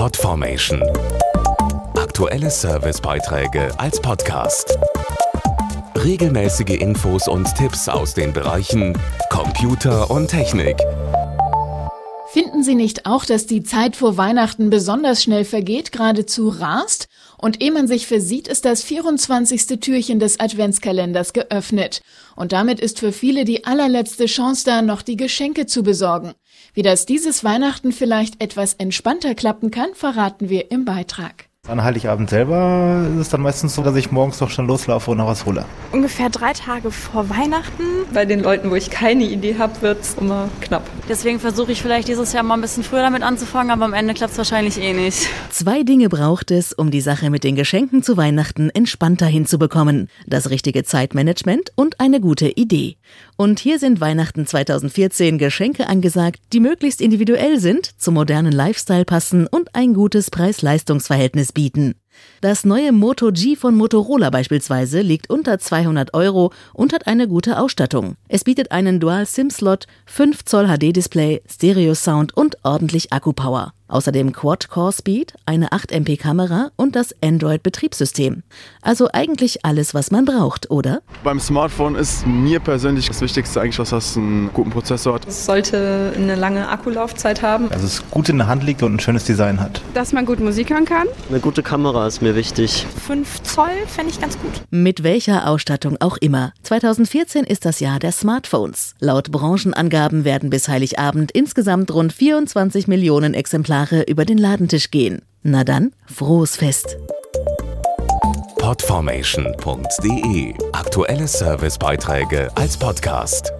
Podformation. Aktuelle Servicebeiträge als Podcast. Regelmäßige Infos und Tipps aus den Bereichen Computer und Technik. Finden Sie nicht auch, dass die Zeit vor Weihnachten besonders schnell vergeht, geradezu rast? Und ehe man sich versieht, ist das 24. Türchen des Adventskalenders geöffnet. Und damit ist für viele die allerletzte Chance da, noch die Geschenke zu besorgen. Wie das dieses Weihnachten vielleicht etwas entspannter klappen kann, verraten wir im Beitrag. An Heiligabend selber ist es dann meistens so, dass ich morgens doch schon loslaufe und noch was hole. Ungefähr drei Tage vor Weihnachten. Bei den Leuten, wo ich keine Idee habe, wird es immer knapp. Deswegen versuche ich vielleicht dieses Jahr mal ein bisschen früher damit anzufangen, aber am Ende klappt es wahrscheinlich eh nicht. Zwei Dinge braucht es, um die Sache mit den Geschenken zu Weihnachten entspannter hinzubekommen. Das richtige Zeitmanagement und eine gute Idee. Und hier sind Weihnachten 2014 Geschenke angesagt, die möglichst individuell sind, zum modernen Lifestyle passen und ein gutes Preis-Leistungs-Verhältnis bieten bieten. Das neue Moto G von Motorola beispielsweise liegt unter 200 Euro und hat eine gute Ausstattung. Es bietet einen Dual-SIM-Slot, 5 Zoll HD-Display, Stereo-Sound und ordentlich Akkupower. Außerdem Quad-Core-Speed, eine 8MP-Kamera und das Android-Betriebssystem. Also eigentlich alles, was man braucht, oder? Beim Smartphone ist mir persönlich das Wichtigste eigentlich, dass das einen guten Prozessor hat. Es sollte eine lange Akkulaufzeit haben. Dass es gut in der Hand liegt und ein schönes Design hat. Dass man gut Musik hören kann. Eine gute Kamera ist mir wichtig. 5 Zoll fände ich ganz gut. Mit welcher Ausstattung auch immer. 2014 ist das Jahr der Smartphones. Laut Branchenangaben werden bis Heiligabend insgesamt rund 24 Millionen Exemplare über den Ladentisch gehen. Na dann, frohes Fest. Podformation.de Aktuelle Servicebeiträge als Podcast.